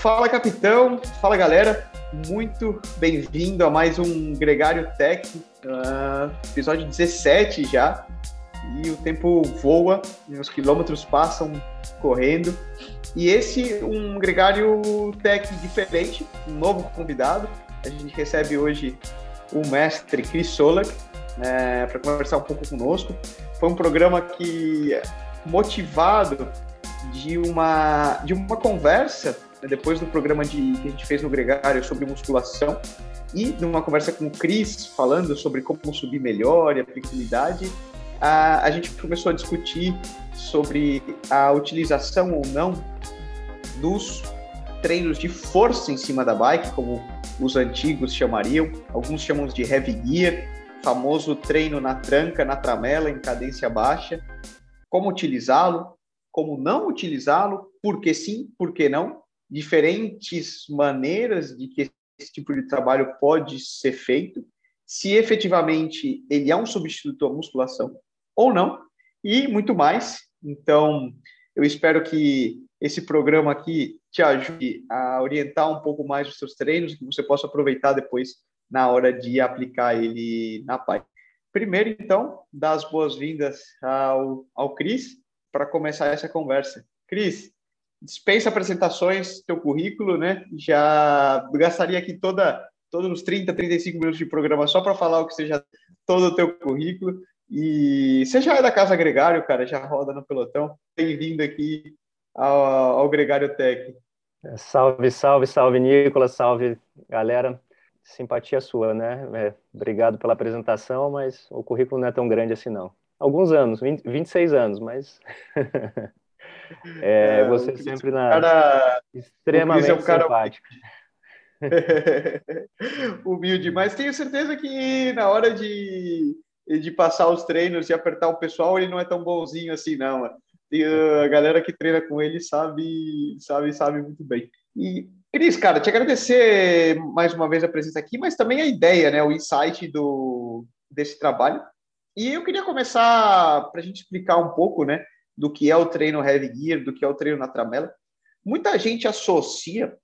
Fala, capitão. Fala, galera. Muito bem-vindo a mais um Gregário Tech, uh, episódio 17 já. E o tempo voa, os quilômetros passam correndo. E esse um Gregário Tech diferente, um novo convidado. A gente recebe hoje o mestre Chris Solak né, para conversar um pouco conosco. Foi um programa que motivado de uma de uma conversa depois do programa de, que a gente fez no Gregário sobre musculação e numa conversa com o Cris falando sobre como subir melhor e aplicabilidade, a, a gente começou a discutir sobre a utilização ou não dos treinos de força em cima da bike, como os antigos chamariam, alguns chamam de heavy gear, famoso treino na tranca, na tramela, em cadência baixa, como utilizá-lo, como não utilizá-lo, por que sim, por que não, diferentes maneiras de que esse tipo de trabalho pode ser feito, se efetivamente ele é um substituto à musculação ou não, e muito mais. Então, eu espero que esse programa aqui te ajude a orientar um pouco mais os seus treinos, que você possa aproveitar depois na hora de aplicar ele na PAI. Primeiro, então, dar as boas-vindas ao, ao Cris para começar essa conversa. Cris, dispensa apresentações, teu currículo, né? Já gastaria aqui toda, todos os 30, 35 minutos de programa só para falar o que seja todo o teu currículo. E você já é da Casa Gregário, cara, já roda no pelotão. Bem-vindo aqui ao, ao Gregário Tech. Salve, salve, salve, Nicolas, salve, galera. Simpatia sua, né? É, obrigado pela apresentação, mas o currículo não é tão grande assim, não. Alguns anos, 20, 26 anos, mas É, é, você sempre na cara, extremamente é um cara... simpático. Humilde, mas tenho certeza que na hora de, de passar os treinos e apertar o pessoal, ele não é tão bonzinho assim, não. E a galera que treina com ele sabe, sabe, sabe muito bem. E, Cris, cara, te agradecer mais uma vez a presença aqui, mas também a ideia, né, o insight do, desse trabalho. E eu queria começar para a gente explicar um pouco, né, do que é o treino heavy gear, do que é o treino na tramela. Muita gente associa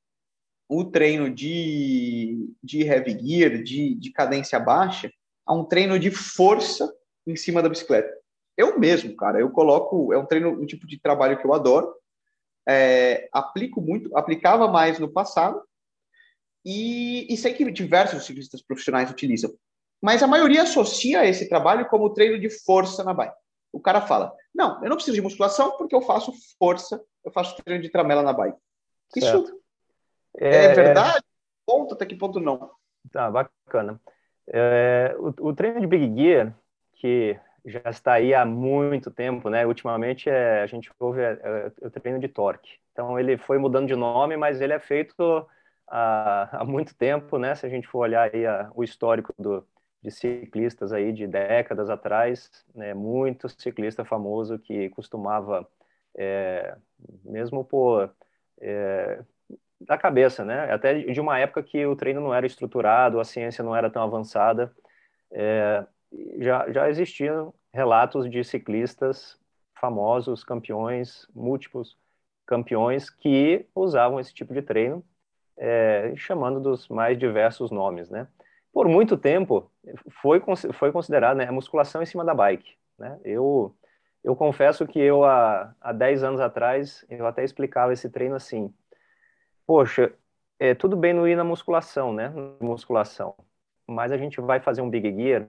o treino de, de heavy gear, de, de cadência baixa, a um treino de força em cima da bicicleta. Eu mesmo, cara, eu coloco, é um treino, um tipo de trabalho que eu adoro, é, aplico muito, aplicava mais no passado, e, e sei que diversos ciclistas profissionais utilizam. Mas a maioria associa esse trabalho como treino de força na bike. O cara fala: Não, eu não preciso de musculação porque eu faço força, eu faço treino de tramela na bike. Certo. Isso é, é, é verdade? Ponto até que ponto não? Tá, bacana. É, o, o, treino de Big Gear, que já está aí há muito tempo, né? Ultimamente é, a gente ouve é, é, o treino de torque. Então ele foi mudando de nome, mas ele é feito há, há muito tempo, né? Se a gente for olhar aí a, o histórico do, de ciclistas aí de décadas atrás, né, muito ciclista famoso que costumava, é, mesmo por é, da cabeça, né, até de uma época que o treino não era estruturado, a ciência não era tão avançada, é, já, já existiam relatos de ciclistas famosos, campeões, múltiplos campeões que usavam esse tipo de treino, é, chamando dos mais diversos nomes, né? Por muito tempo foi, foi considerado né, a musculação em cima da bike. Né? Eu, eu confesso que eu, há, há 10 anos atrás, eu até explicava esse treino assim, poxa, é, tudo bem não ir na musculação, né? Musculação, mas a gente vai fazer um big gear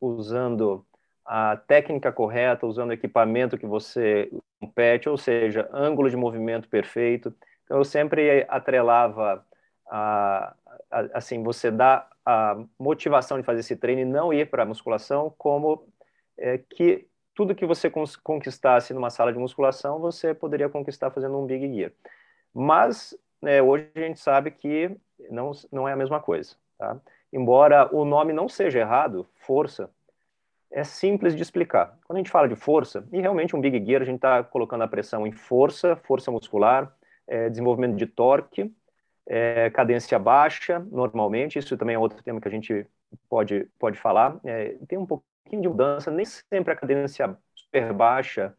usando a técnica correta, usando o equipamento que você compete, ou seja, ângulo de movimento perfeito. Então, eu sempre atrelava a, a, assim, você dá a motivação de fazer esse treino e não ir para a musculação, como é, que tudo que você conquistasse numa sala de musculação, você poderia conquistar fazendo um Big Gear. Mas né, hoje a gente sabe que não, não é a mesma coisa. Tá? Embora o nome não seja errado, força, é simples de explicar. Quando a gente fala de força, e realmente um Big Gear, a gente está colocando a pressão em força, força muscular, é, desenvolvimento de torque, é, cadência baixa, normalmente, isso também é outro tema que a gente pode, pode falar. É, tem um pouquinho de mudança, nem sempre a cadência super baixa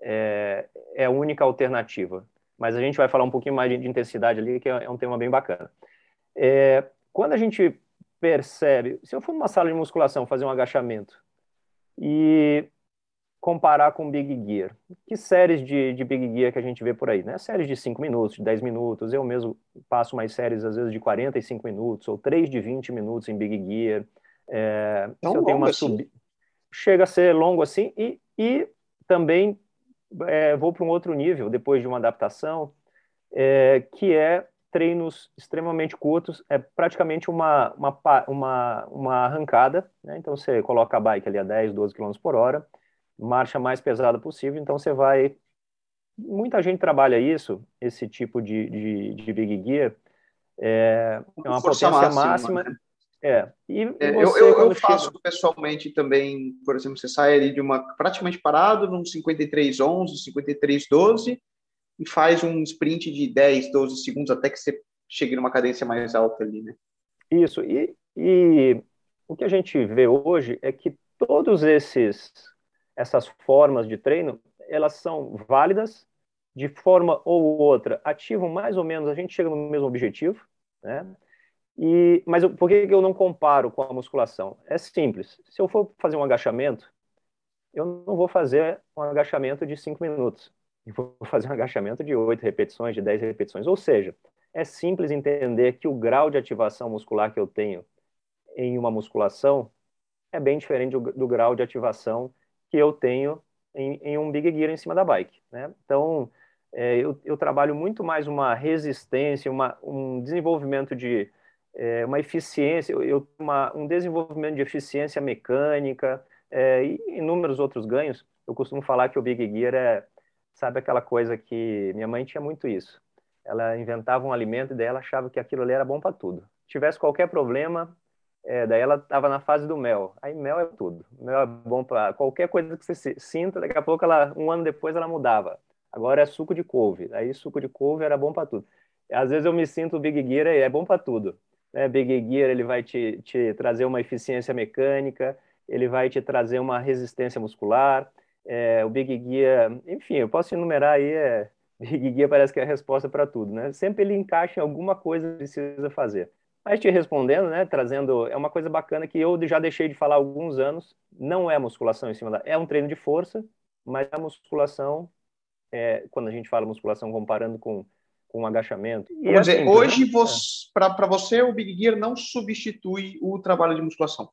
é, é a única alternativa. mas a gente vai falar um pouquinho mais de, de intensidade ali, que é, é um tema bem bacana. É, quando a gente percebe, se eu for numa sala de musculação fazer um agachamento e comparar com Big Gear, que séries de, de Big Gear que a gente vê por aí, né? Séries de 5 minutos, de 10 minutos, eu mesmo passo mais séries às vezes de 45 minutos, ou 3 de 20 minutos em Big Gear. É, Tão eu tenho uma assim. Chega a ser longo assim, e, e também é, vou para um outro nível, depois de uma adaptação, é, que é treinos extremamente curtos, é praticamente uma, uma, uma, uma arrancada, né? então você coloca a bike ali a 10, 12 km por hora, marcha mais pesada possível, então você vai... Muita gente trabalha isso, esse tipo de, de, de big gear, é, é uma Força potência máxima, máxima né? É. E é, você, eu, eu, eu faço chega... pessoalmente também, por exemplo, você sai ali de uma praticamente parado num 53:11, 53:12 e faz um sprint de 10, 12 segundos até que você chegue numa cadência mais alta ali, né? Isso. E, e o que a gente vê hoje é que todos esses essas formas de treino, elas são válidas de forma ou outra, ativam mais ou menos, a gente chega no mesmo objetivo, né? E, mas por que eu não comparo com a musculação? É simples. Se eu for fazer um agachamento, eu não vou fazer um agachamento de 5 minutos vou fazer um agachamento de 8 repetições, de 10 repetições. Ou seja, é simples entender que o grau de ativação muscular que eu tenho em uma musculação é bem diferente do, do grau de ativação que eu tenho em, em, um big gear em cima da bike. Né? Então, é, eu, eu, trabalho muito mais uma resistência, uma, um desenvolvimento de é, uma eficiência, eu, uma, um desenvolvimento de eficiência mecânica é, e inúmeros outros ganhos. Eu costumo falar que o big gear é Sabe aquela coisa que minha mãe tinha muito isso. Ela inventava um alimento e ela achava que aquilo ali era bom para tudo. Tivesse qualquer problema, é, daí ela estava na fase do mel. Aí mel é tudo. Mel é bom para qualquer coisa que você sinta. Daqui a pouco, ela, um ano depois, ela mudava. Agora é suco de couve. Aí suco de couve era bom para tudo. Às vezes eu me sinto Big Gear é bom para tudo. Né? Big Gear ele vai te, te trazer uma eficiência mecânica, ele vai te trazer uma resistência muscular, é, o Big Gear, enfim, eu posso enumerar aí, é, Big Gear parece que é a resposta para tudo, né? Sempre ele encaixa em alguma coisa que precisa fazer. Mas te respondendo, né, trazendo, é uma coisa bacana que eu já deixei de falar há alguns anos, não é musculação em cima da, é um treino de força, mas a musculação, é, quando a gente fala musculação comparando com com um agachamento. E Vamos dizer, assim, hoje, né? para você, o Big Gear não substitui o trabalho de musculação.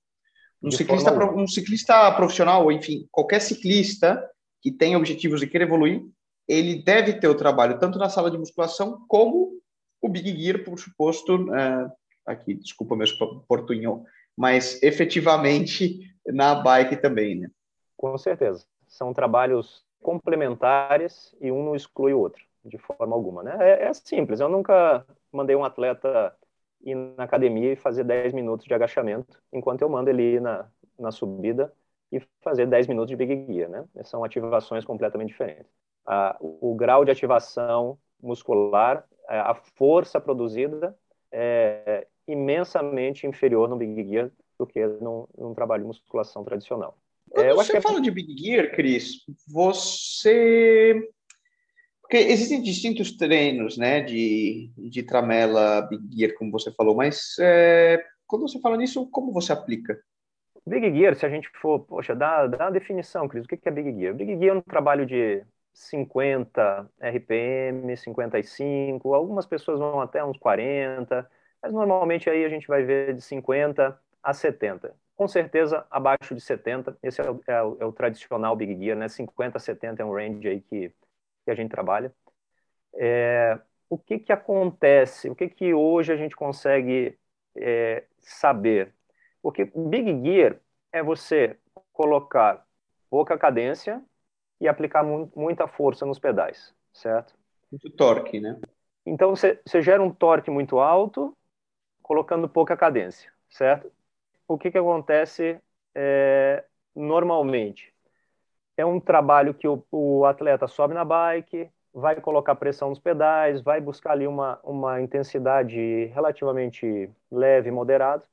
Um ciclista, um ciclista profissional, ou enfim, qualquer ciclista que tem objetivos de querer evoluir, ele deve ter o trabalho tanto na sala de musculação como o Big Gear, por suposto, é, aqui, desculpa meu portunhol, mas efetivamente na bike também, né? Com certeza. São trabalhos complementares e um não exclui o outro, de forma alguma, né? É, é simples, eu nunca mandei um atleta ir na academia e fazer 10 minutos de agachamento, enquanto eu mando ele ir na, na subida e fazer 10 minutos de big gear, né? São ativações completamente diferentes. Ah, o, o, grau de ativação muscular, é, a força produzida é imensamente inferior no big gear do que num, num trabalho de musculação tradicional. Quando é, você fala de big gear, Cris, você porque existem distintos treinos, né, de, de tramela, big gear, como você falou, mas é, quando você fala nisso, como você aplica? Big Gear, se a gente for, poxa, dá, dá uma definição, Cris, o que é Big Gear? Big Gear é um trabalho de 50 RPM, 55, algumas pessoas vão até uns 40, mas normalmente aí a gente vai ver de 50 a 70. Com certeza abaixo de 70, esse é o, é o, é o tradicional Big Gear, né? 50 a 70 é um range aí que que a gente trabalha. É, o que, que acontece? O que, que hoje a gente consegue é, saber? Porque Big Gear é você colocar pouca cadência e aplicar mu muita força nos pedais, certo? Muito torque, né? Então você, você gera um torque muito alto, colocando pouca cadência, certo? O que, que acontece é, normalmente? é um trabalho que o, o, atleta sobe na bike, vai colocar pressão nos pedais, vai buscar ali uma, uma intensidade relativamente leve, moderada.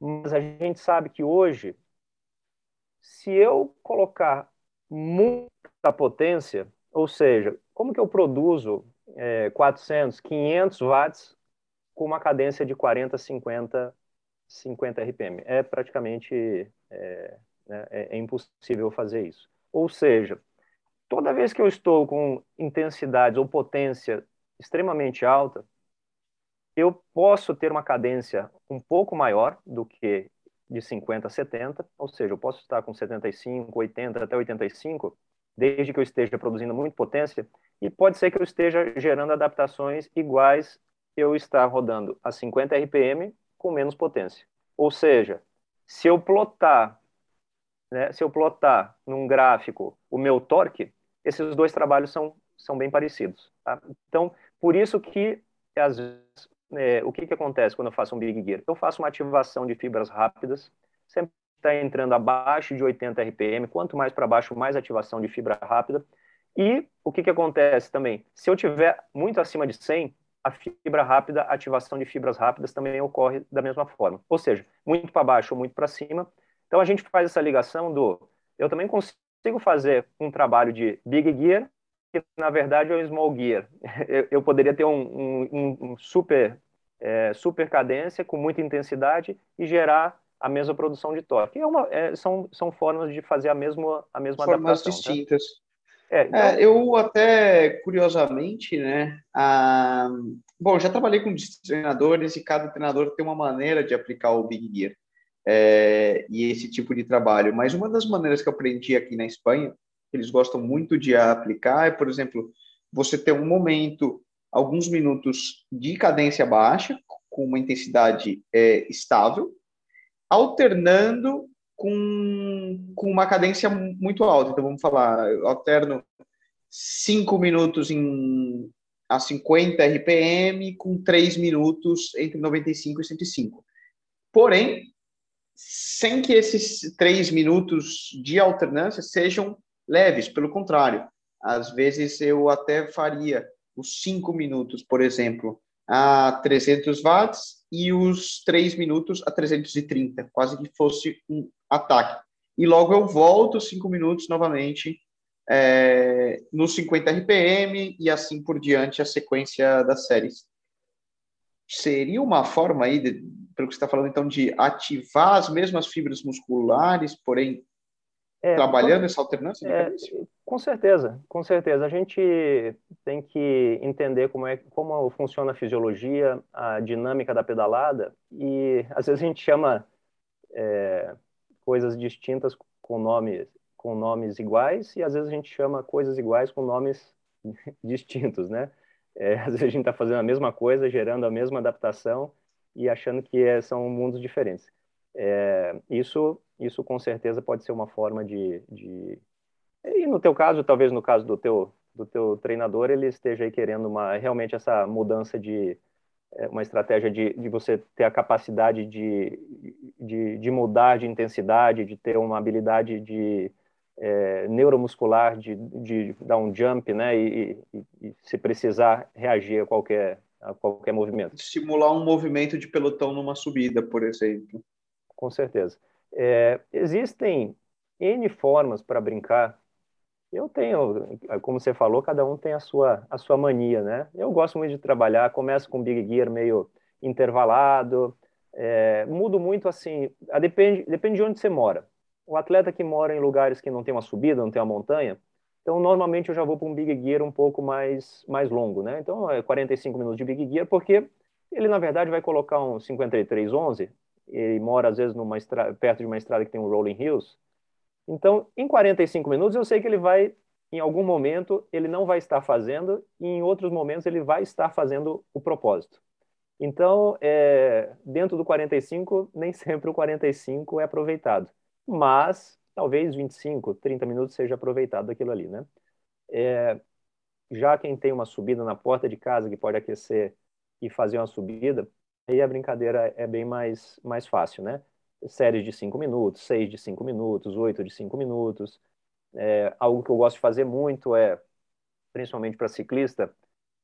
Mas a gente sabe que hoje, se eu colocar muita potência, ou seja, como que eu produzo é, 400, 500 watts com uma cadência de 40, 50, 50 RPM. É praticamente é, né, é, é impossível fazer isso. Ou seja, toda vez que eu estou com intensidade ou potência extremamente alta, eu posso ter uma cadência um pouco maior do que de 50 a 70, ou seja, eu posso estar com 75, 80 até 85, desde que eu esteja produzindo muita potência, e pode ser que eu esteja gerando adaptações iguais eu estar rodando a 50 RPM com menos potência. Ou seja, se eu plotar, né, se eu plotar num gráfico o meu torque, esses dois trabalhos são, são bem parecidos. Tá? Então, por isso que às vezes é, o que, que acontece quando eu faço um Big Gear? Eu faço uma ativação de fibras rápidas, sempre está entrando abaixo de 80 RPM, quanto mais para baixo, mais ativação de fibra rápida. E o que, que acontece também? Se eu tiver muito acima de 100, a fibra rápida, a ativação de fibras rápidas também ocorre da mesma forma. Ou seja, muito para baixo ou muito para cima. Então a gente faz essa ligação do. Eu também consigo fazer um trabalho de Big Gear que na verdade é um small gear. Eu, eu poderia ter um, um, um super, é, super cadência com muita intensidade e gerar a mesma produção de torque. É uma, é, são, são formas de fazer a mesma, a mesma formas adaptação. Formas distintas. Tá? É, então... é, eu até, curiosamente, né, bom, já trabalhei com treinadores e cada treinador tem uma maneira de aplicar o Big Gear é, e esse tipo de trabalho, mas uma das maneiras que eu aprendi aqui na Espanha eles gostam muito de aplicar é, por exemplo, você ter um momento, alguns minutos de cadência baixa, com uma intensidade é, estável, alternando com, com uma cadência muito alta. Então, vamos falar, eu alterno 5 minutos em, a 50 RPM, com 3 minutos entre 95 e 105. Porém, sem que esses 3 minutos de alternância sejam leves, pelo contrário. Às vezes eu até faria os 5 minutos, por exemplo, a 300 watts e os 3 minutos a 330, quase que fosse um ataque. E logo eu volto 5 minutos novamente é, nos 50 RPM e assim por diante a sequência das séries. Seria uma forma aí, de, pelo que você está falando, então, de ativar as mesmas fibras musculares, porém é, trabalhando essa alternância é, Com certeza, com certeza. A gente tem que entender como é como funciona a fisiologia, a dinâmica da pedalada e às vezes a gente chama é, coisas distintas com nomes com nomes iguais e às vezes a gente chama coisas iguais com nomes distintos, né? É, às vezes a gente está fazendo a mesma coisa, gerando a mesma adaptação e achando que é, são mundos diferentes. É, isso isso com certeza pode ser uma forma de, de... E no teu caso, talvez no caso do teu, do teu treinador, ele esteja aí querendo uma, realmente essa mudança de uma estratégia de, de você ter a capacidade de, de, de mudar de intensidade, de ter uma habilidade de é, neuromuscular, de, de dar um jump, né, e, e, e se precisar reagir a qualquer, a qualquer movimento. Simular um movimento de pelotão numa subida, por exemplo. Com certeza. É, existem N formas para brincar. Eu tenho, como você falou, cada um tem a sua, a sua mania, né? Eu gosto muito de trabalhar, começo com Big Gear meio intervalado, é, mudo muito assim, depende, depende de onde você mora. O atleta que mora em lugares que não tem uma subida, não tem uma montanha, então normalmente eu já vou para um Big Gear um pouco mais, mais longo, né? Então é 45 minutos de Big Gear, porque ele na verdade vai colocar um 5311 ele mora às vezes numa estrada, perto de uma estrada que tem um rolling hills. Então, em 45 minutos, eu sei que ele vai, em algum momento, ele não vai estar fazendo, e em outros momentos ele vai estar fazendo o propósito. Então, é, dentro do 45, nem sempre o 45 é aproveitado, mas talvez 25, 30 minutos seja aproveitado aquilo ali, né? É, já quem tem uma subida na porta de casa que pode aquecer e fazer uma subida, aí a brincadeira é bem mais, mais fácil, né? Séries de 5 minutos, 6 de 5 minutos, 8 de 5 minutos. É, algo que eu gosto de fazer muito é, principalmente para ciclista,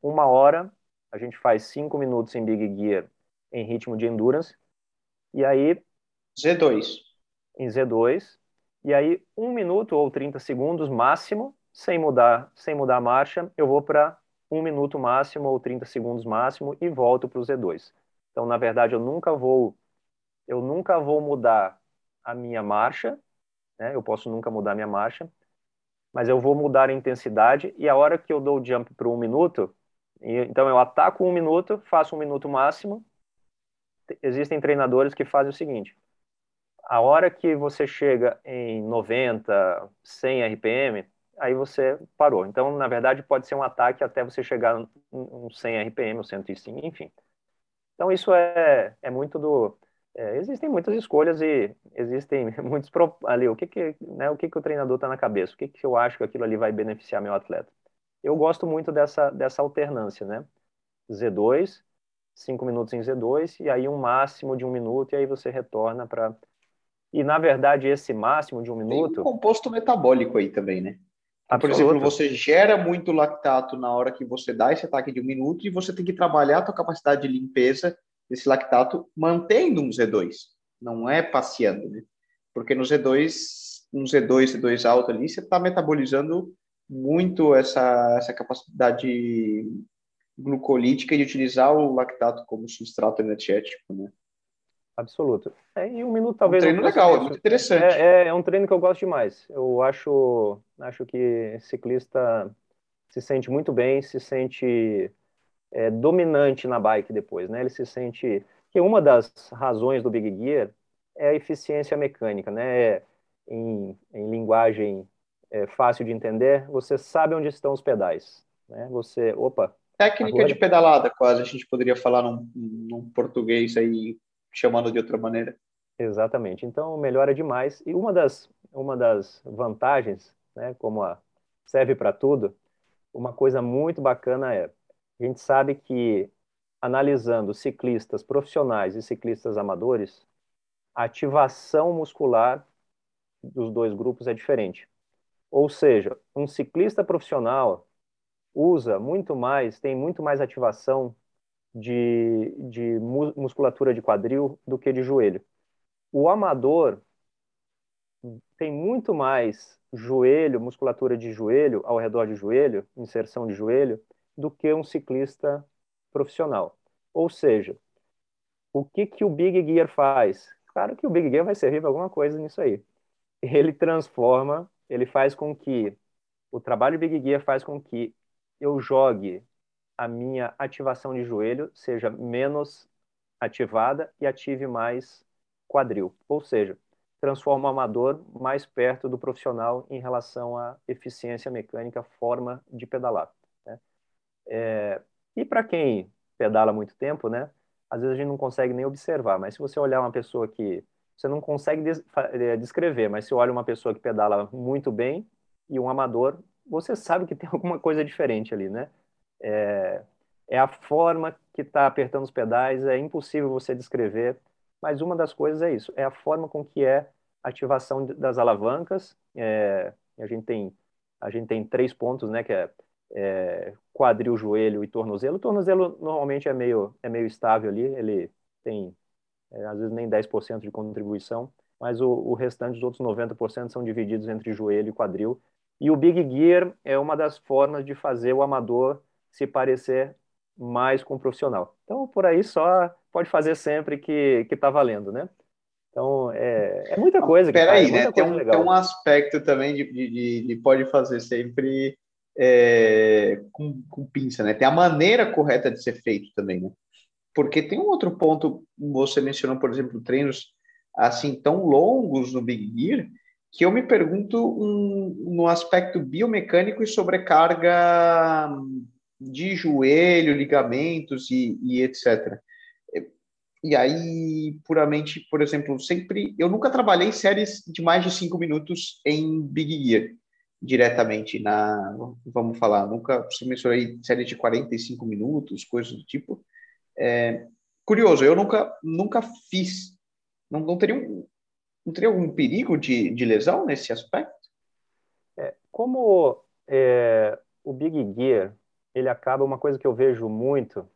uma hora a gente faz 5 minutos em Big Gear em ritmo de endurance, e aí... Z2. Em Z2, e aí um minuto ou 30 segundos máximo, sem mudar, sem mudar a marcha, eu vou para um minuto máximo ou 30 segundos máximo e volto para o Z2. Então, na verdade, eu nunca vou eu nunca vou mudar a minha marcha, né? Eu posso nunca mudar a minha marcha, mas eu vou mudar a intensidade e a hora que eu dou o jump para um minuto, então eu ataco um minuto, faço um minuto máximo. Existem treinadores que fazem o seguinte: a hora que você chega em 90, 100 RPM, aí você parou. Então, na verdade, pode ser um ataque até você chegar um 100 RPM, ou 105, enfim. Então, isso é, é muito do... É, existem muitas escolhas e existem muitos... Ali, o que que, né, o, que, que o treinador está na cabeça? O que, que eu acho que aquilo ali vai beneficiar meu atleta? Eu gosto muito dessa, dessa alternância, né? Z2, 5 minutos em Z2, e aí um máximo de um minuto, e aí você retorna para... E, na verdade, esse máximo de um minuto... Tem um composto metabólico aí também, né? Absoluto. Por exemplo, você gera muito lactato na hora que você dá esse ataque de um minuto e você tem que trabalhar a tua capacidade de limpeza desse lactato mantendo um Z2, não é passeando, né? Porque no Z2, um Z2, Z2 alto ali, você está metabolizando muito essa, essa capacidade glucolítica de utilizar o lactato como substrato energético, né? Absoluto. É, e um minuto talvez. Um treino legal, é muito interessante. É, é, é, um treino que eu gosto demais. Eu acho, acho que ciclista se sente muito bem, se sente é, dominante na bike depois, né? Ele se sente que uma das razões do Big Gear é a eficiência mecânica, né? Em, em linguagem é, fácil de entender, você sabe onde estão os pedais, né? Você, opa. Técnica agora... de pedalada, quase a gente poderia falar num, num português aí chamando de outra maneira. Exatamente. Então melhora demais. E uma das, uma das vantagens, né, como a, serve para tudo, uma coisa muito bacana é a gente sabe que analisando ciclistas profissionais e ciclistas amadores, a ativação muscular dos dois grupos é diferente. Ou seja, um ciclista profissional usa muito mais, tem muito mais ativação de, de musculatura de quadril do que de joelho. O amador tem muito mais joelho, musculatura de joelho, ao redor de joelho, inserção de joelho, do que um ciclista profissional. Ou seja, o que, que o Big Gear faz? Claro que o Big Gear vai servir para alguma coisa nisso aí. Ele transforma, ele faz com que, o trabalho Big Gear faz com que eu jogue a minha ativação de joelho seja menos ativada e ative mais quadril. Ou seja, transforma o amador mais perto do profissional em relação à eficiência mecânica, forma de pedalar. É, e para quem pedala muito tempo, né, às vezes a gente não consegue nem observar, mas se você olhar uma pessoa que você não consegue é, descrever, mas se olha uma pessoa que pedala muito bem e um amador, você sabe que tem alguma coisa diferente ali, né? é, é a forma que está apertando os pedais, é impossível você descrever, mas uma das coisas é isso, é a forma com que é a ativação das alavancas, é, a gente tem a gente tem três pontos, né, que é, é quadril, joelho e tornozelo. O tornozelo normalmente é meio, é meio estável ali, ele tem é, às vezes nem 10% de contribuição, mas o, o restante, os outros 90% são divididos entre joelho e quadril. E o Big Gear é uma das formas de fazer o amador se parecer mais com o profissional. Então, por aí só pode fazer sempre que está valendo, né? Então, é, é muita coisa. Espera aí, né? Tem um, tem um, aspecto também de, de, de pode fazer sempre é, com, com, pinça, né? Tem a maneira correta de ser feito também, né? Porque tem um outro ponto, você mencionou, por exemplo, treinos assim tão longos no Big Gear, que eu me pergunto um, no aspecto biomecânico e sobrecarga de joelho, ligamentos e, e etc. E aí, puramente, por exemplo, sempre. Eu nunca trabalhei séries de mais de cinco minutos em Big Gear, diretamente na. Vamos falar, nunca mencionei séries de 45 minutos, coisas do tipo. É, curioso, eu nunca, nunca fiz. Não, não, teria, um, não teria algum perigo de, de lesão nesse aspecto? É, como é, o Big Gear ele acaba uma coisa que eu vejo muito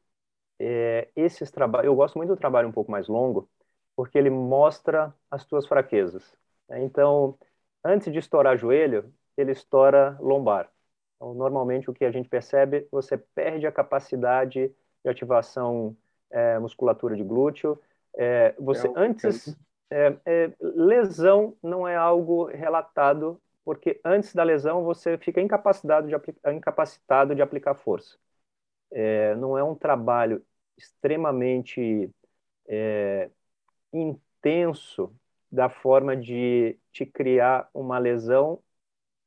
é esses trabalhos. Eu gosto muito do trabalho um pouco mais longo, porque ele mostra as tuas fraquezas. Então, antes de estourar joelho, ele estoura lombar. Então, normalmente, o que a gente percebe, você perde a capacidade de ativação é, musculatura de glúteo. É, você é, antes é, é, lesão não é algo relatado porque antes da lesão você fica incapacitado de, incapacitado de aplicar força. É, não é um trabalho extremamente é, intenso da forma de te criar uma lesão.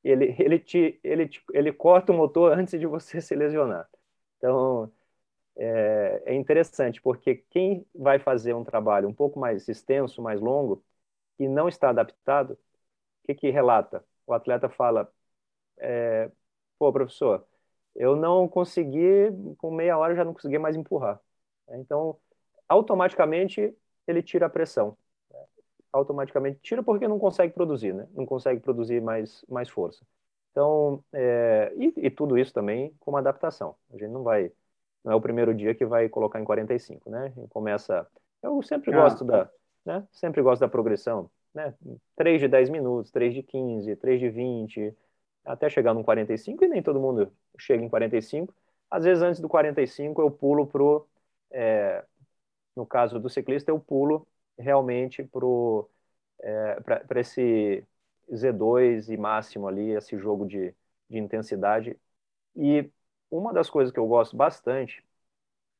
Ele, ele, te, ele, te, ele corta o motor antes de você se lesionar. Então, é, é interessante, porque quem vai fazer um trabalho um pouco mais extenso, mais longo, e não está adaptado, o que, que relata? O atleta fala, é, pô, professor, eu não consegui, com meia hora já não consegui mais empurrar. Então, automaticamente, ele tira a pressão. Automaticamente tira porque não consegue produzir, né? Não consegue produzir mais, mais força. Então, é, e, e tudo isso também com uma adaptação. A gente não vai não é o primeiro dia que vai colocar em 45, né? E começa. Eu sempre ah. gosto da, né? Sempre gosto da progressão, né? 3 de 10 minutos, 3 de 15, 3 de 20, até chegar no 45 e nem todo mundo chega em 45. Às vezes antes do 45 eu pulo pro é, no caso do ciclista eu pulo realmente pro é, para esse Z2 e máximo ali, esse jogo de, de intensidade. E uma das coisas que eu gosto bastante,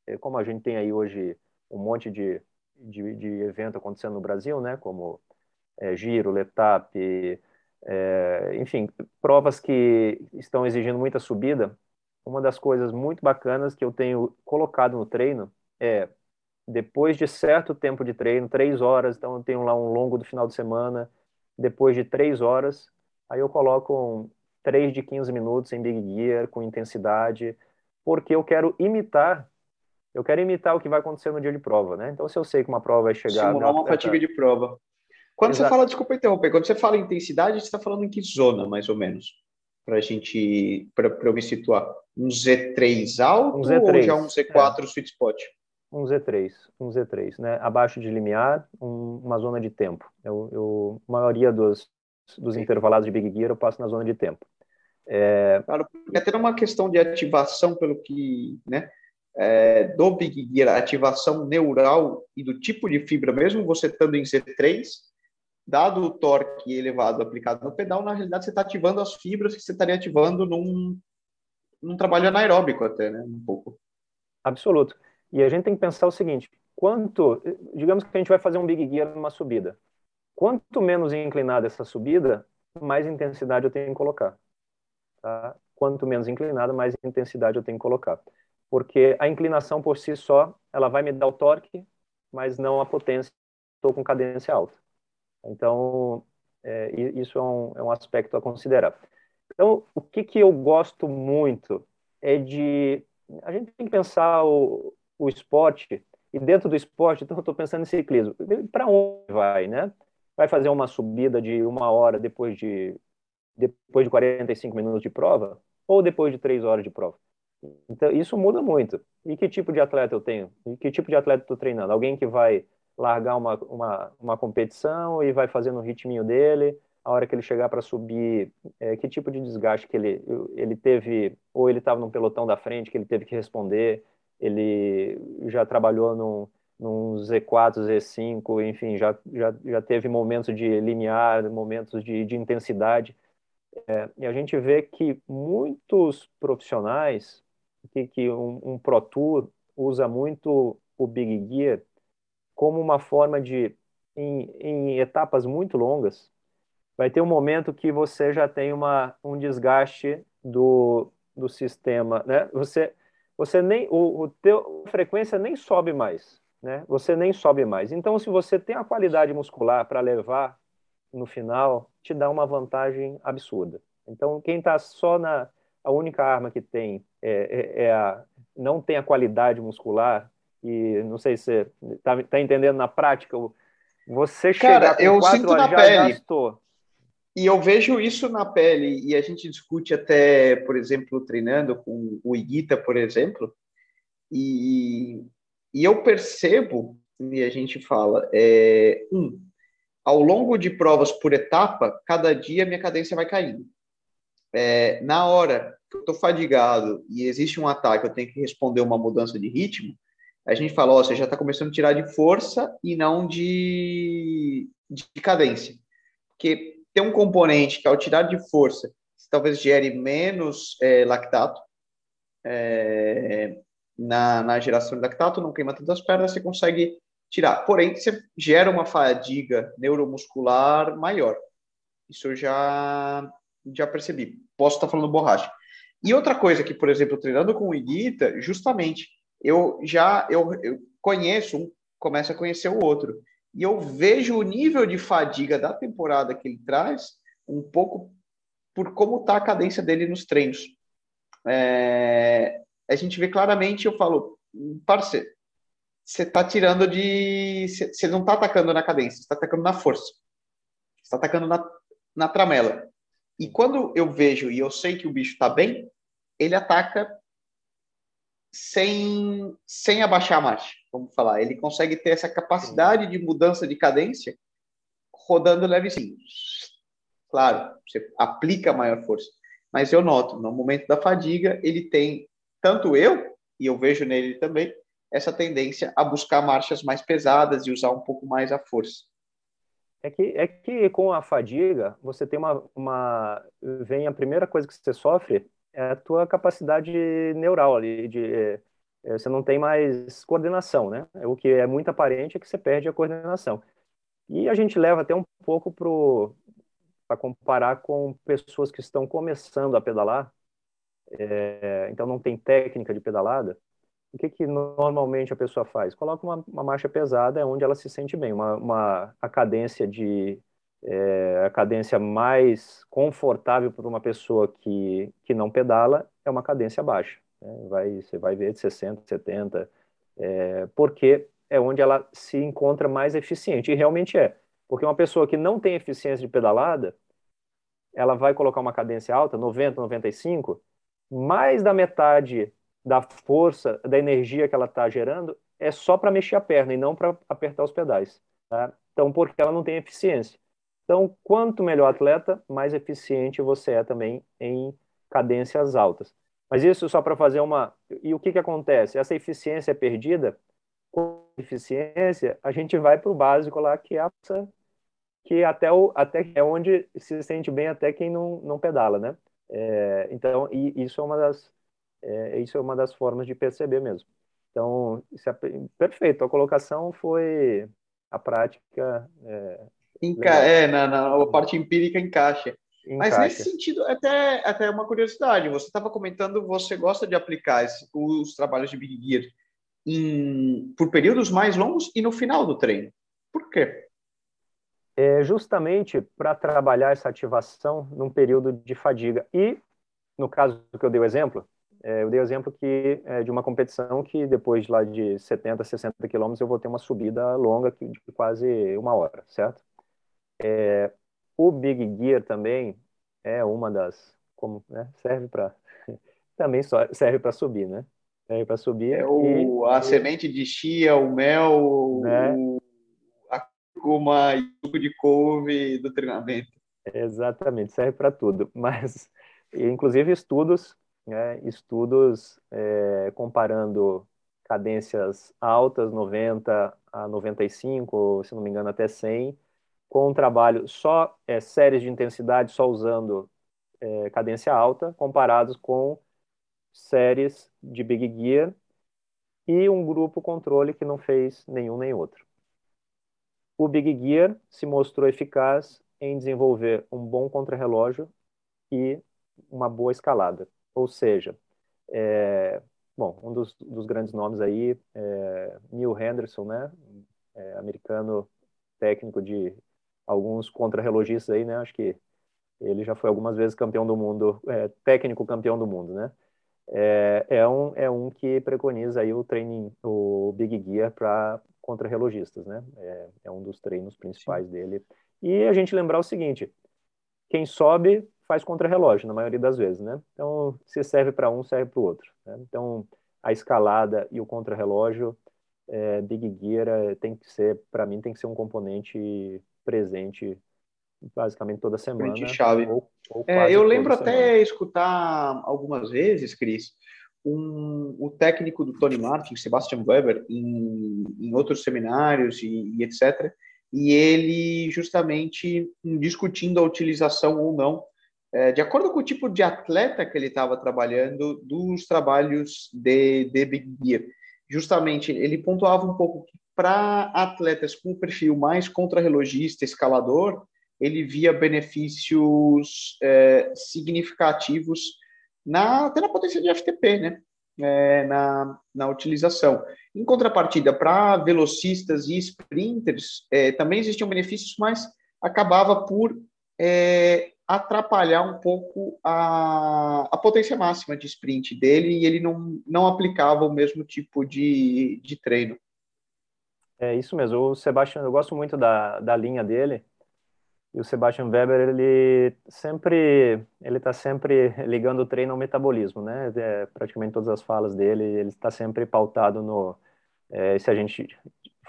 é como a gente tem aí hoje um monte de, de, de evento acontecendo no Brasil, né, como é, Giro, Letap, é, enfim, provas que estão exigindo muita subida, uma das coisas muito bacanas que eu tenho colocado no treino é, depois de certo tempo de treino, três horas, então eu tenho lá um longo do final de semana, depois de três horas, aí eu coloco um, 3 de 15 minutos em Big Gear, com intensidade, porque eu quero imitar, eu quero imitar o que vai acontecer no dia de prova, né? Então, se eu sei que uma prova vai chegar... Simular uma fatiga de prova. Quando Exato. você fala, desculpa interromper, quando você fala intensidade, você está falando em que zona, mais ou menos? Para a gente, para eu me situar. Um Z3 alto um Z3, ou já um Z4 é. sweet spot? Um Z3, um Z3, né? Abaixo de limiar, um, uma zona de tempo. Eu, eu, a maioria dos, dos intervalados de Big Gear eu passo na zona de tempo. É... Claro, porque até uma questão de ativação, pelo que, né, é, do Big Gear, ativação neural e do tipo de fibra, mesmo você estando em Z3, dado o torque elevado aplicado no pedal, na realidade você está ativando as fibras que você estaria ativando num, num trabalho anaeróbico até, né, um pouco. Absoluto. E a gente tem que pensar o seguinte, quanto, digamos que a gente vai fazer um Big Gear numa subida, quanto menos inclinada essa subida, mais intensidade eu tenho que colocar. Tá? Quanto menos inclinado, mais intensidade eu tenho que colocar. Porque a inclinação por si só, ela vai me dar o torque, mas não a potência. Estou com cadência alta. Então, é, isso é um, é um aspecto a considerar. Então, o que, que eu gosto muito é de. A gente tem que pensar o, o esporte, e dentro do esporte, então eu estou pensando em ciclismo. Para onde vai, né? Vai fazer uma subida de uma hora depois de depois de 45 minutos de prova ou depois de três horas de prova. Então, isso muda muito. E que tipo de atleta eu tenho? E que tipo de atleta estou treinando? Alguém que vai largar uma, uma, uma competição e vai fazendo o ritminho dele, a hora que ele chegar para subir, é, que tipo de desgaste que ele, ele teve, ou ele estava num pelotão da frente que ele teve que responder, ele já trabalhou num, num Z4, Z5, enfim, já, já, já teve momentos de linear, momentos de, de intensidade. É, e a gente vê que muitos profissionais, que, que um, um Pro Tour usa muito o Big Gear como uma forma de, em, em etapas muito longas, vai ter um momento que você já tem uma, um desgaste do, do sistema, né? Você, você nem, o, o teu a frequência nem sobe mais, né? Você nem sobe mais. Então, se você tem a qualidade muscular para levar no final, te dá uma vantagem absurda. Então, quem está só na. A única arma que tem é, é, é, a. Não tem a qualidade muscular, e não sei se está tá entendendo na prática, você Cara, eu sinto na pele. Gastou. E eu vejo isso na pele, e a gente discute até, por exemplo, treinando com o Iguita, por exemplo, e, e eu percebo, e a gente fala, é, um, ao longo de provas por etapa, cada dia minha cadência vai caindo. é, na hora que eu estou fadigado e existe um ataque, eu tenho que responder uma mudança de ritmo, a gente fala, ó, você já está começando a tirar de força e não de, de cadência. Porque tem um componente que, ao tirar de força, talvez gere menos é, lactato é, na, na geração de lactato, não queima tantas pernas, você consegue tirar. Porém, você gera uma fadiga neuromuscular maior. Isso eu já, já percebi. Posso estar falando borracha. E outra coisa que, por exemplo, treinando com o Iguita, justamente, eu já eu, eu conheço um, começo a conhecer o outro. E eu vejo o nível de fadiga da temporada que ele traz um pouco por como está a cadência dele nos treinos. É, a gente vê claramente, eu falo, parceiro, você está tirando de. Você não está atacando na cadência, você está atacando na força. Você está atacando na, na tramela. E quando eu vejo e eu sei que o bicho está bem, ele ataca sem, sem abaixar a marcha, vamos falar. Ele consegue ter essa capacidade de mudança de cadência rodando levezinho. Claro, você aplica maior força. Mas eu noto, no momento da fadiga, ele tem, tanto eu, e eu vejo nele também, essa tendência a buscar marchas mais pesadas e usar um pouco mais a força. É que, é que com a fadiga, você tem uma, uma. Vem a primeira coisa que você sofre é a tua capacidade neural ali, de. É, você não tem mais coordenação, né? O que é muito aparente é que você perde a coordenação. E a gente leva até um pouco para comparar com pessoas que estão começando a pedalar, é, então não tem técnica de pedalada, o que, que normalmente a pessoa faz? Coloca uma, uma marcha pesada é onde ela se sente bem, uma, uma a cadência de é, a cadência mais confortável para uma pessoa que, que não pedala é uma cadência baixa. Né? Vai, você vai ver de 60, 70, é, porque é onde ela se encontra mais eficiente, e realmente é. Porque uma pessoa que não tem eficiência de pedalada, ela vai colocar uma cadência alta, 90, 95, mais da metade da força, da energia que ela está gerando, é só para mexer a perna e não para apertar os pedais. Tá? Então, porque ela não tem eficiência. Então, quanto melhor atleta, mais eficiente você é também em cadências altas. Mas isso só para fazer uma. E o que, que acontece? Essa eficiência é perdida. Com eficiência, a gente vai para o básico lá, que é a que até, o, até é onde se sente bem até quem não, não pedala, né? É, então, e isso é uma das é, isso é uma das formas de perceber mesmo. Então, é perfeito. A colocação foi a prática. Enca é, na, na parte empírica encaixa. encaixa. Mas nesse sentido, até, até uma curiosidade. Você estava comentando, você gosta de aplicar esse, os trabalhos de Big Gear em, por períodos mais longos e no final do treino. Por quê? É justamente para trabalhar essa ativação num período de fadiga. E, no caso que eu dei o exemplo, é, eu dei o exemplo que, é, de uma competição que depois de lá de 70, 60 quilômetros eu vou ter uma subida longa de quase uma hora, certo? É, o Big Gear também é uma das, como né, serve para também só serve para subir, né? Serve para subir. É o, e, a e, semente de chia, o mel, né? o, a cúrcuma e o suco de couve do treinamento. Exatamente, serve para tudo. Mas, inclusive, estudos né, estudos é, comparando cadências altas, 90 a 95, se não me engano, até 100, com um trabalho só, é, séries de intensidade, só usando é, cadência alta, comparados com séries de Big Gear e um grupo controle que não fez nenhum nem outro. O Big Gear se mostrou eficaz em desenvolver um bom contrarrelógio e uma boa escalada. Ou seja, é, bom, um dos, dos, grandes nomes aí é Neil Henderson, né? É, americano técnico de alguns contrarrelogistas aí, né? Acho que ele já foi algumas vezes campeão do mundo, é, técnico campeão do mundo, né? É, é, um, é um que preconiza aí o training, o Big Gear para contrarrelogistas, né? É, é um dos treinos principais Sim. dele. E a gente lembrar o seguinte, quem sobe faz contra-relógio, na maioria das vezes, né? Então, se serve para um, serve para o outro. Né? Então, a escalada e o contra-relógio, é, Big Gear é, tem que ser, para mim, tem que ser um componente presente basicamente toda semana. Chave. Ou, ou é, eu lembro até semana. escutar algumas vezes, Cris, um, o técnico do Tony Martin, Sebastian Weber, em, em outros seminários e, e, etc., e ele justamente discutindo a utilização ou não, é, de acordo com o tipo de atleta que ele estava trabalhando, dos trabalhos de, de Big Gear. Justamente, ele pontuava um pouco que para atletas com perfil mais contrarrelogista, escalador, ele via benefícios é, significativos na, até na potência de FTP, né? É, na, na utilização. Em contrapartida, para velocistas e sprinters, é, também existiam benefícios, mas acabava por é, atrapalhar um pouco a, a potência máxima de sprint dele e ele não, não aplicava o mesmo tipo de, de treino. É isso mesmo. O Sebastian, eu gosto muito da, da linha dele. E o Sebastian Weber, ele sempre, ele está sempre ligando o treino ao metabolismo, né? É, praticamente todas as falas dele, ele está sempre pautado no, é, se a gente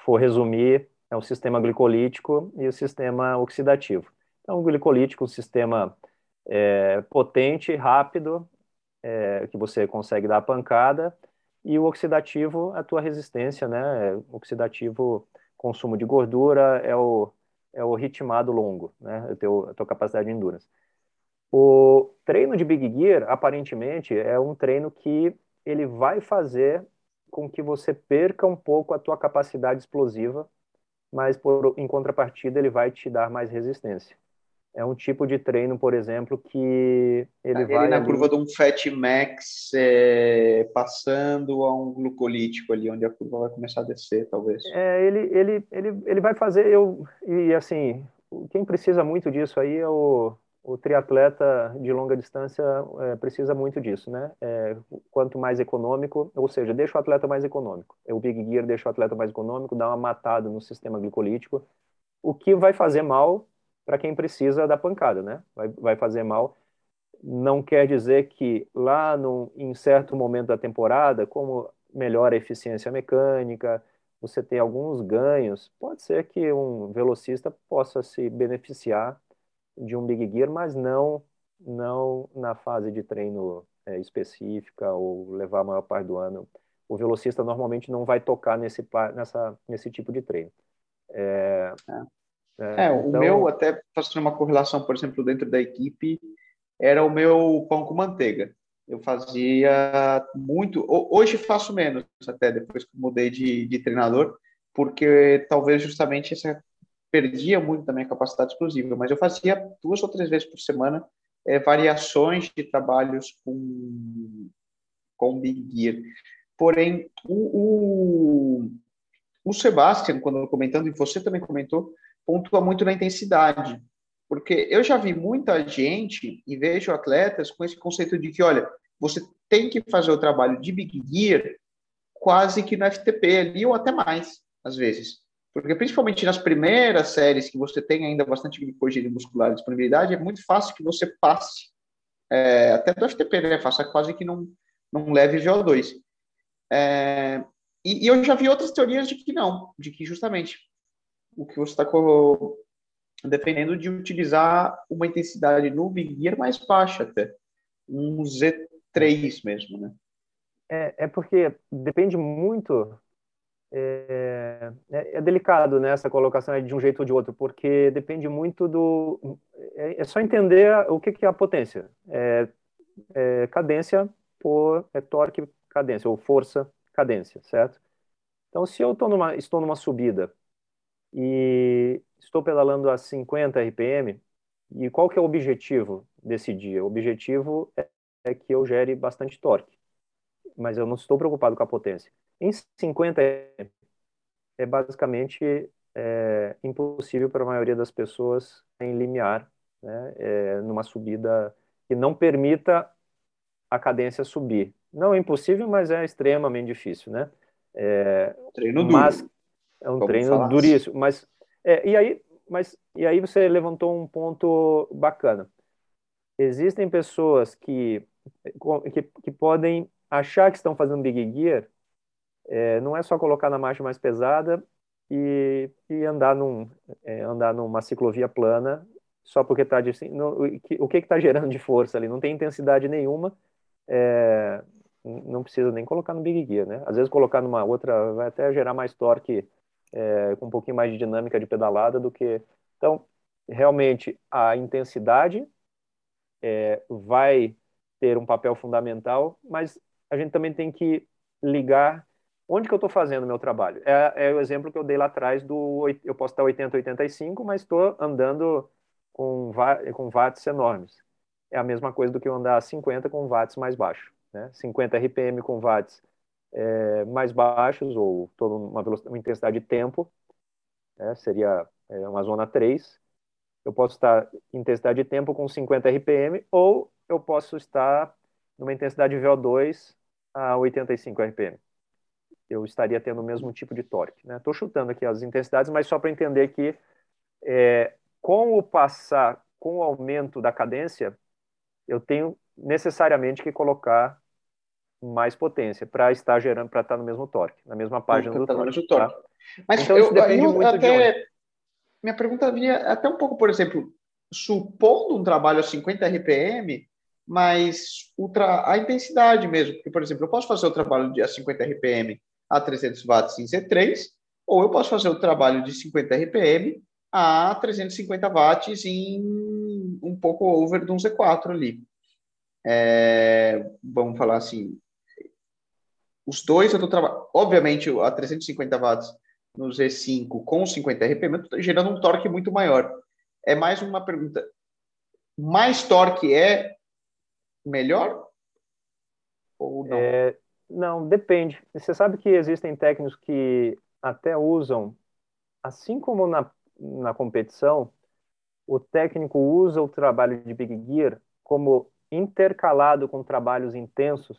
for resumir, é o sistema glicolítico e o sistema oxidativo. Então, o glicolítico, um sistema é, potente, rápido, é, que você consegue dar a pancada, e o oxidativo, a tua resistência, né? O oxidativo, consumo de gordura, é o, é o ritmado longo, né? A, teu, a tua capacidade de endurance. O treino de Big Gear, aparentemente, é um treino que ele vai fazer com que você perca um pouco a tua capacidade explosiva, mas por, em contrapartida ele vai te dar mais resistência é um tipo de treino, por exemplo, que ele, ele vai... na ali... curva de um Fat Max, é, passando a um glucolítico ali, onde a curva vai começar a descer, talvez. É, ele, ele, ele, ele vai fazer, eu, e assim, quem precisa muito disso aí é o, o triatleta de longa distância é, precisa muito disso, né? É, quanto mais econômico, ou seja, deixa o atleta mais econômico. O Big Gear deixa o atleta mais econômico, dá uma matada no sistema glicolítico, o que vai fazer mal para quem precisa da pancada, né? Vai, vai fazer mal. Não quer dizer que lá no, em certo momento da temporada, como melhora a eficiência mecânica, você tem alguns ganhos. Pode ser que um velocista possa se beneficiar de um Big Gear, mas não, não na fase de treino é, específica ou levar a maior parte do ano. O velocista normalmente não vai tocar nesse, nessa, nesse tipo de treino. É, é. É, é o então... meu, até fazendo uma correlação, por exemplo, dentro da equipe, era o meu pão com manteiga. Eu fazia muito, hoje faço menos, até depois que mudei de, de treinador, porque talvez justamente essa perdia muito da minha capacidade exclusiva, mas eu fazia duas ou três vezes por semana é, variações de trabalhos com, com Big Gear. Porém, o, o, o Sebastian, quando comentando, e você também comentou, pontua muito na intensidade. Porque eu já vi muita gente e vejo atletas com esse conceito de que, olha, você tem que fazer o trabalho de Big Gear quase que no FTP ali, ou até mais, às vezes. Porque principalmente nas primeiras séries que você tem ainda bastante glicogênio muscular e disponibilidade, é muito fácil que você passe é, até do FTP, né? Faça quase que não, não leve VO2. É, e, e, eu já vi outras teorias de que não, de que justamente o que você está defendendo de utilizar uma intensidade no Big Gear mais baixa até, um Z3 mesmo, né? É, é porque depende muito é, é, é, delicado né, essa colocação de um jeito ou de outro, porque depende muito do. É, é só entender o que, que é a potência. É, é, cadência por é torque cadência, ou força cadência, certo? Então, se eu numa, estou numa subida e estou pedalando a 50 RPM. E qual que é o objetivo desse dia? O objetivo é, é que eu gere bastante torque, mas eu não estou preocupado com a potência. Em 50 é basicamente é, impossível para a maioria das pessoas em limiar, né, é, numa subida que não permita a cadência subir. Não é impossível, mas é extremamente difícil, né? É, Treino mas, duro. É um treino duríssimo. Mas, é, e, aí, mas, e aí você levantou um ponto bacana. Existem pessoas que, que, que podem achar que estão fazendo Big Gear, é, não é só colocar na marcha mais pesada e, e andar, num, é, andar numa ciclovia plana só porque está assim, o que está gerando de força ali? Não tem intensidade nenhuma, é, não precisa nem colocar no Big Gear, né? Às vezes colocar numa outra vai até gerar mais torque, é, com um pouquinho mais de dinâmica de pedalada do que. Então, realmente, a intensidade é, vai ter um papel fundamental, mas a gente também tem que ligar onde que eu estou fazendo meu trabalho. É, é, o exemplo que eu dei lá atrás do eu posso estar 80, 85, mas estou andando com, com watts enormes. É a mesma coisa do que eu andar 50 com watts mais baixo. Né? 50 RPM com watts é, mais baixos, ou toda uma, uma intensidade de tempo, né? seria é, uma zona 3. Eu posso estar em intensidade de tempo com 50 RPM, ou eu posso estar numa intensidade VO2 a 85 RPM. Eu estaria tendo o mesmo tipo de torque. Estou né? chutando aqui as intensidades, mas só para entender que é, com o passar, com o aumento da cadência, eu tenho necessariamente que colocar mais potência para estar gerando, para estar no mesmo torque, na mesma página do tá torque. torque. Tá? Mas então, eu, isso depende eu muito até, de Minha pergunta vinha até um pouco, por exemplo, supondo um trabalho a 50 RPM, mas ultra, a intensidade mesmo. Porque, por exemplo, eu posso fazer o trabalho de a 50 RPM a 300 watts em C3, ou eu posso fazer o trabalho de 50 RPM a 350 watts em um pouco over de um Z4 ali. É, vamos falar assim, os dois eu estou trabalhando, obviamente a 350 watts no Z5 com 50 RPM, gerando um torque muito maior. É mais uma pergunta, mais torque é melhor ou não? É, não, depende. Você sabe que existem técnicos que até usam, assim como na na competição, o técnico usa o trabalho de Big Gear como intercalado com trabalhos intensos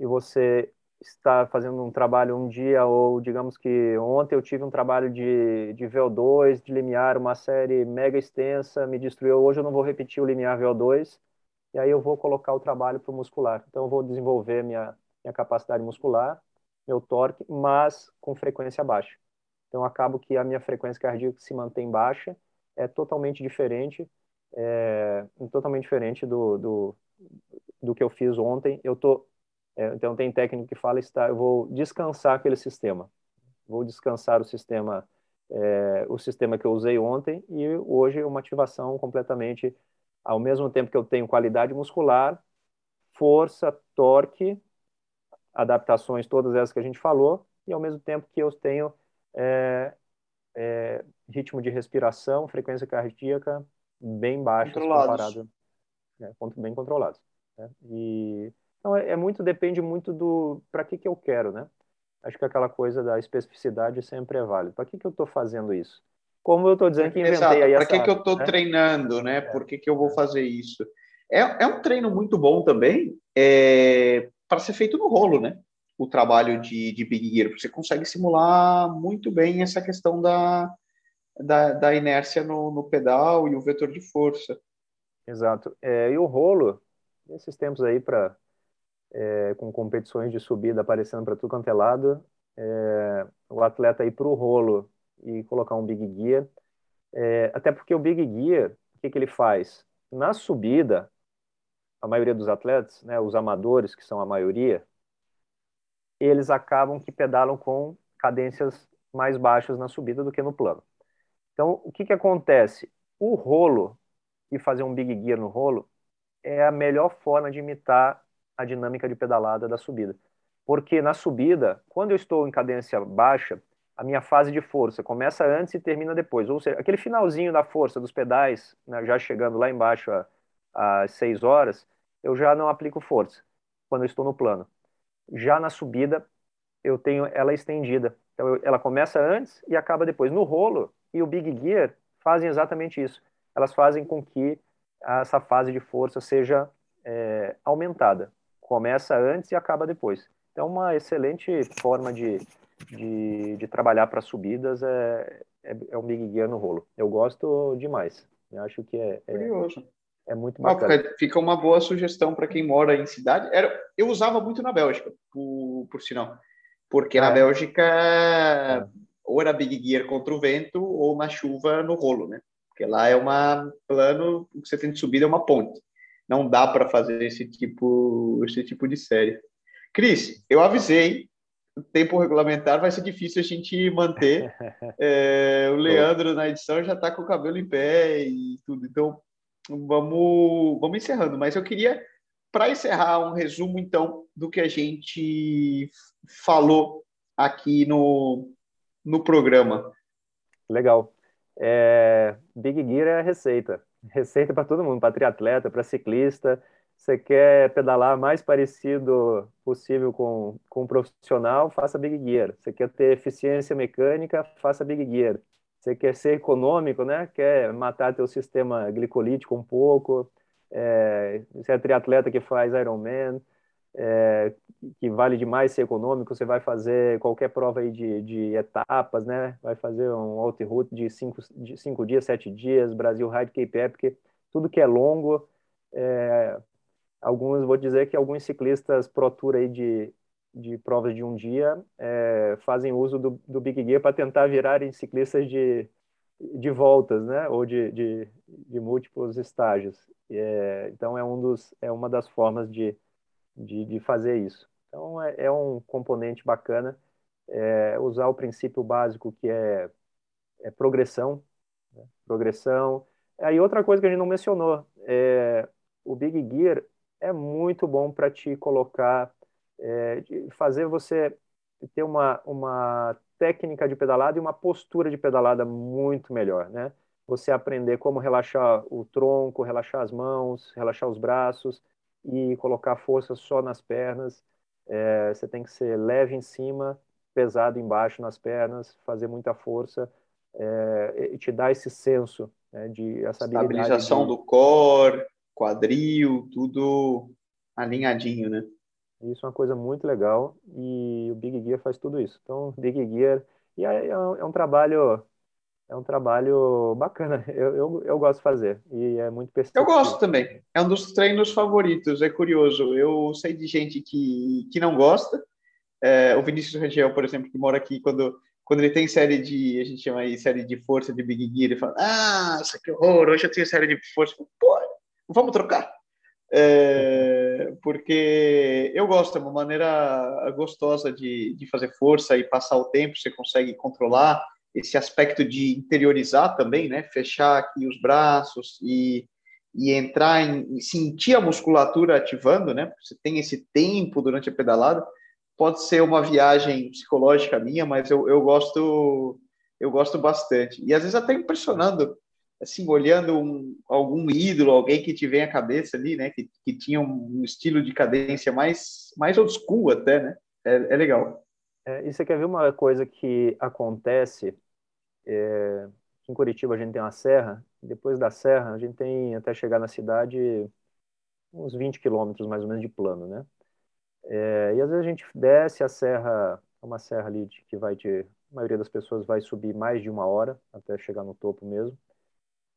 e você está fazendo um trabalho um dia ou digamos que ontem eu tive um trabalho de, de VO2, de limiar, uma série mega extensa, me destruiu, hoje eu não vou repetir o limiar VO2 e aí eu vou colocar o trabalho para o muscular. Então eu vou desenvolver minha, minha capacidade muscular, meu torque, mas com frequência baixa. Então, acabo que a minha frequência cardíaca se mantém baixa, é totalmente diferente, é, totalmente diferente do, do, do que eu fiz ontem. Eu tô, é, então, tem técnico que fala, está, eu vou descansar aquele sistema, vou descansar o sistema, é, o sistema que eu usei ontem e hoje é uma ativação completamente, ao mesmo tempo que eu tenho qualidade muscular, força, torque, adaptações, todas essas que a gente falou, e ao mesmo tempo que eu tenho é, é, ritmo de respiração, frequência cardíaca bem baixa comparado, né, bem controlados. Né? E então é, é, muito depende muito do para que que eu quero, né? Acho que aquela coisa da especificidade sempre é válida. Para que que eu estou fazendo isso? Como eu estou dizendo que inventei Exato. aí Para que que eu estou né? treinando, né? É. Por que que eu vou fazer isso? É, é um treino muito bom também é, para ser feito no rolo, né? o trabalho de, de Big Gear. Você consegue simular muito bem essa questão da, da, da inércia no, no, pedal e o vetor de força. Exato. É, e o rolo, nesses tempos aí, para é, com competições de subida aparecendo para tudo quanto é lado, é, o atleta ir para o rolo e colocar um Big Gear, é, até porque o Big Gear, o que, que ele faz? Na subida, a maioria dos atletas, né, os amadores, que são a maioria, eles acabam que pedalam com cadências mais baixas na subida do que no plano. Então, o que, que acontece? O rolo, e fazer um big gear no rolo, é a melhor forma de imitar a dinâmica de pedalada da subida. Porque na subida, quando eu estou em cadência baixa, a minha fase de força começa antes e termina depois. Ou seja, aquele finalzinho da força dos pedais, né, já chegando lá embaixo às 6 horas, eu já não aplico força quando eu estou no plano. Já na subida, eu tenho ela estendida. Então, eu, ela começa antes e acaba depois. No rolo e o Big Gear fazem exatamente isso. Elas fazem com que essa fase de força seja é, aumentada. Começa antes e acaba depois. Então, uma excelente forma de, de, de trabalhar para subidas é, é, é, o Big Gear no rolo. Eu gosto demais. Eu acho que é, é, Curioso. É muito bacana. Ah, fica uma boa sugestão para quem mora em cidade. Era, eu usava muito na Bélgica, por, por sinal. Porque ah, na é? Bélgica, é. ou era Big Gear contra o vento, ou na chuva no rolo, né? porque lá é uma plano, o que você tem de subida é uma ponte. Não dá para fazer esse tipo, esse tipo de série. Cris, eu avisei, o tempo regulamentar vai ser difícil a gente manter. É, o Leandro na edição já está com o cabelo em pé e tudo, então vamos, vamos encerrando. Mas eu queria, para encerrar, um resumo então do que a gente falou aqui no, no programa. Legal. É, Big Gear é a receita. Receita para todo mundo, para triatleta, para ciclista. Você quer pedalar mais parecido possível com, com um profissional, faça Big Gear. Você quer ter eficiência mecânica, faça Big Gear. Você quer ser econômico, né? Quer matar teu sistema glicolítico um pouco. É, você é triatleta que faz Ironman, é, que vale demais ser econômico, você vai fazer qualquer prova aí de, de etapas, né? Vai fazer um route de cinco, de cinco dias, sete dias, Brasil Ride Cape Epic, tudo que é longo. É, alguns, vou dizer que alguns ciclistas Pro Tour aí de, de provas de um dia é, fazem uso do, do Big Gear para tentar virarem ciclistas de, de voltas, né? Ou de, de, de múltiplos estágios. É, então é um dos é uma das formas de de, de fazer isso. Então, é, é um componente bacana é, usar o princípio básico que é, é progressão. Né? Progressão. Aí, outra coisa que a gente não mencionou, é, o Big Gear é muito bom para te colocar, é, fazer você ter uma, uma técnica de pedalada e uma postura de pedalada muito melhor, né? Você aprender como relaxar o tronco, relaxar as mãos, relaxar os braços, e colocar força só nas pernas. É, você tem que ser leve em cima, pesado embaixo nas pernas, fazer muita força é, e te dar esse senso né, de essa estabilização de... do core, quadril, tudo alinhadinho, né? Isso é uma coisa muito legal e o Big Gear faz tudo isso. Então, Big Gear e é um, é um trabalho é um trabalho bacana. Eu, eu, eu, gosto de fazer e é muito. Eu gosto também. É um dos treinos favoritos. É curioso. Eu sei de gente que, que não gosta. É, o Vinícius Rangel, por exemplo, que mora aqui, quando, quando ele tem série de, a gente chama aí série de força de Big Gear, ele fala: Ah, isso que horror, hoje eu tenho série de força. Pô, vamos trocar. É, porque eu gosto, é uma maneira gostosa de, de fazer força e passar o tempo, você consegue controlar esse aspecto de interiorizar também, né? Fechar aqui os braços e, e entrar em sentir a musculatura ativando, né? Você tem esse tempo durante a pedalada. Pode ser uma viagem psicológica minha, mas eu, eu gosto eu gosto bastante. E às vezes até impressionando, assim, olhando um, algum ídolo, alguém que te vem à cabeça ali, né? Que, que tinha um estilo de cadência mais, mais old school até, né? É, é legal. É, e você quer ver uma coisa que acontece? É, em Curitiba a gente tem uma serra, depois da serra a gente tem até chegar na cidade uns 20 quilômetros mais ou menos de plano, né? É, e às vezes a gente desce a serra, uma serra ali de, que vai de, a maioria das pessoas vai subir mais de uma hora até chegar no topo mesmo.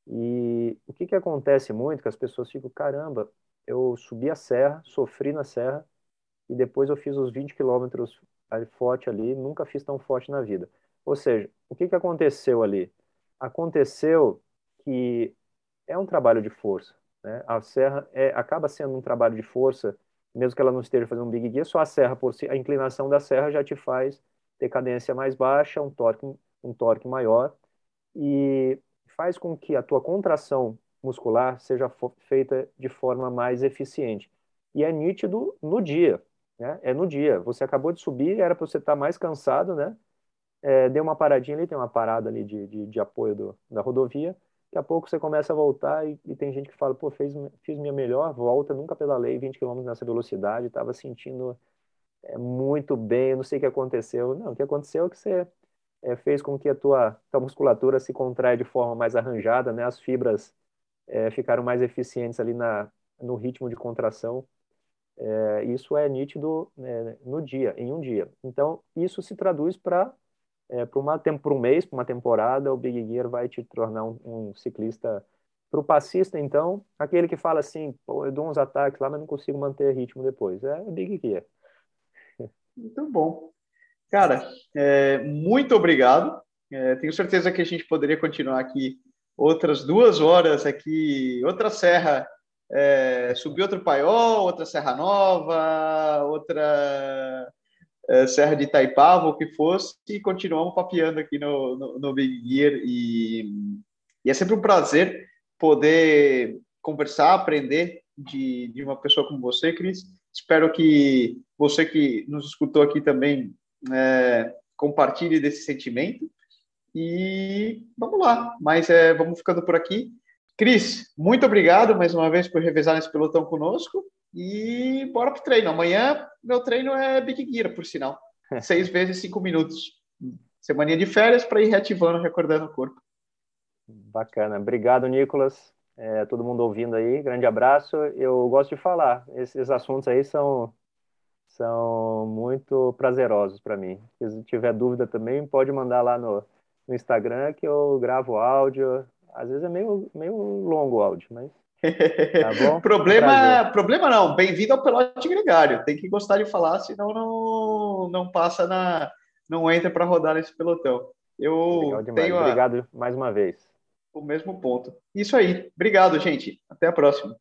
E o que que acontece muito, que as pessoas ficam, caramba, eu subi a serra, sofri na serra, e depois eu fiz os 20 quilômetros forte ali, nunca fiz tão forte na vida. Ou seja, o que, que aconteceu ali? Aconteceu que é um trabalho de força. Né? A serra é, acaba sendo um trabalho de força, mesmo que ela não esteja fazendo um big gear, só a serra por si, a inclinação da serra já te faz ter cadência mais baixa, um torque, um torque maior e faz com que a tua contração muscular seja feita de forma mais eficiente. E é nítido no dia, né? É no dia. Você acabou de subir, era para você estar mais cansado, né? É, deu uma paradinha ali, tem uma parada ali de, de, de apoio do, da rodovia. Daqui a pouco você começa a voltar e, e, tem gente que fala, pô, fez, fiz minha melhor volta, nunca pedalei 20 km nessa velocidade, estava sentindo é, muito bem, não sei o que aconteceu. Não, o que aconteceu é que você é, fez com que a tua, tua musculatura se contraia de forma mais arranjada, né? As fibras é, ficaram mais eficientes ali na, no ritmo de contração é, isso é nítido né, no dia, em um dia. Então, isso se traduz para é, para um mês, para uma temporada, o Big Gear vai te tornar um, um ciclista para o passista, então, aquele que fala assim, eu dou uns ataques lá, mas não consigo manter ritmo depois. É o Big Gear. Muito bom. Cara, é, muito obrigado. É, tenho certeza que a gente poderia continuar aqui outras duas horas aqui, outra serra, é, subir outro paiol, outra serra nova, outra é, serra de Itaipava, o que fosse, e continuamos papeando aqui no, no, no Big Gear. E, e, é sempre um prazer poder conversar, aprender de, de uma pessoa como você, Cris. Espero que você que nos escutou aqui também é, compartilhe desse sentimento. E vamos lá, mas é, vamos ficando por aqui. Cris, muito obrigado mais uma vez por revezar nesse pelotão conosco. E bora pro treino. Amanhã, meu treino é Big Gear, por sinal. Seis vezes cinco minutos. Semaninha de férias para ir reativando, recordando o corpo. Bacana. Obrigado, Nicolas. É, todo mundo ouvindo aí. Grande abraço. Eu gosto de falar. Esses assuntos aí são, são muito prazerosos para mim. Se tiver dúvida também, pode mandar lá no, no Instagram que eu gravo áudio. Às vezes é meio, meio longo o áudio, mas tá bom? problema, problema não. Bem-vindo ao Pelote Gregário. Tem que gostar de falar, senão não, não passa na. não entra para rodar nesse pelotão. Eu tenho a... Obrigado mais uma vez. O mesmo ponto. Isso aí. Obrigado, gente. Até a próxima.